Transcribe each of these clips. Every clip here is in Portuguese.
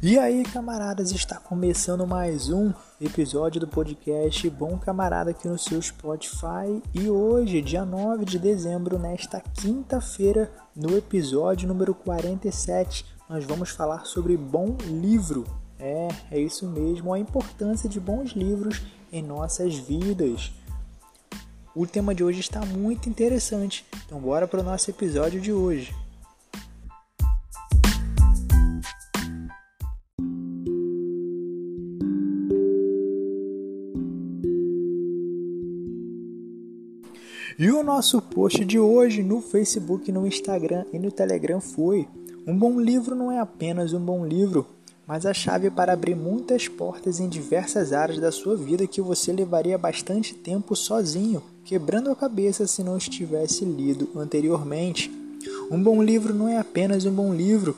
E aí, camaradas, está começando mais um episódio do podcast Bom Camarada aqui no seu Spotify. E hoje, dia 9 de dezembro, nesta quinta-feira, no episódio número 47, nós vamos falar sobre bom livro. É, é isso mesmo, a importância de bons livros em nossas vidas. O tema de hoje está muito interessante, então bora para o nosso episódio de hoje. E o nosso post de hoje no Facebook, no Instagram e no Telegram foi: Um bom livro não é apenas um bom livro, mas a chave para abrir muitas portas em diversas áreas da sua vida que você levaria bastante tempo sozinho, quebrando a cabeça se não estivesse lido anteriormente. Um bom livro não é apenas um bom livro,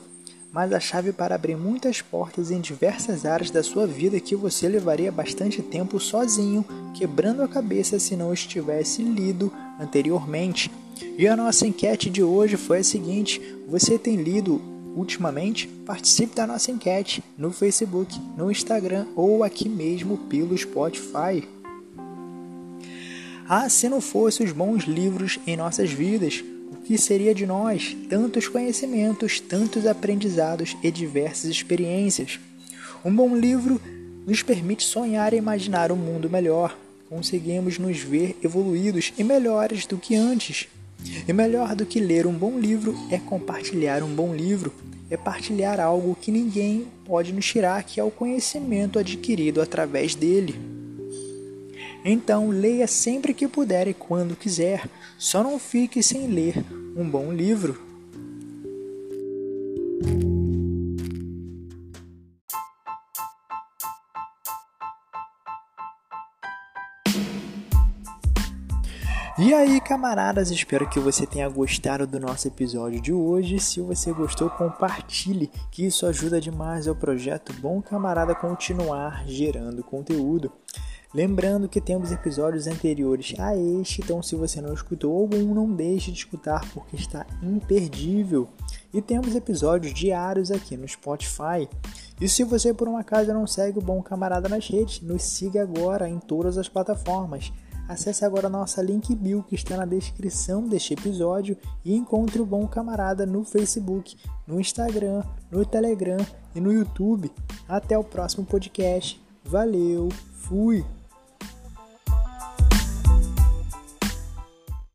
mas a chave para abrir muitas portas em diversas áreas da sua vida que você levaria bastante tempo sozinho, quebrando a cabeça se não estivesse lido anteriormente. E a nossa enquete de hoje foi a seguinte: você tem lido ultimamente? Participe da nossa enquete no Facebook, no Instagram ou aqui mesmo pelo Spotify. Ah, se não fossem os bons livros em nossas vidas, o que seria de nós? Tantos conhecimentos, tantos aprendizados e diversas experiências. Um bom livro nos permite sonhar e imaginar um mundo melhor. Conseguimos nos ver evoluídos e melhores do que antes. E melhor do que ler um bom livro é compartilhar um bom livro, é partilhar algo que ninguém pode nos tirar, que é o conhecimento adquirido através dele. Então, leia sempre que puder e quando quiser. Só não fique sem ler um bom livro. E aí, camaradas, espero que você tenha gostado do nosso episódio de hoje. Se você gostou, compartilhe, que isso ajuda demais ao projeto Bom Camarada continuar gerando conteúdo. Lembrando que temos episódios anteriores a este, então se você não escutou algum, não deixe de escutar porque está imperdível. E temos episódios diários aqui no Spotify. E se você por um acaso não segue o Bom Camarada nas redes, nos siga agora em todas as plataformas. Acesse agora nossa link bio que está na descrição deste episódio e encontre o Bom Camarada no Facebook, no Instagram, no Telegram e no YouTube. Até o próximo podcast. Valeu, fui!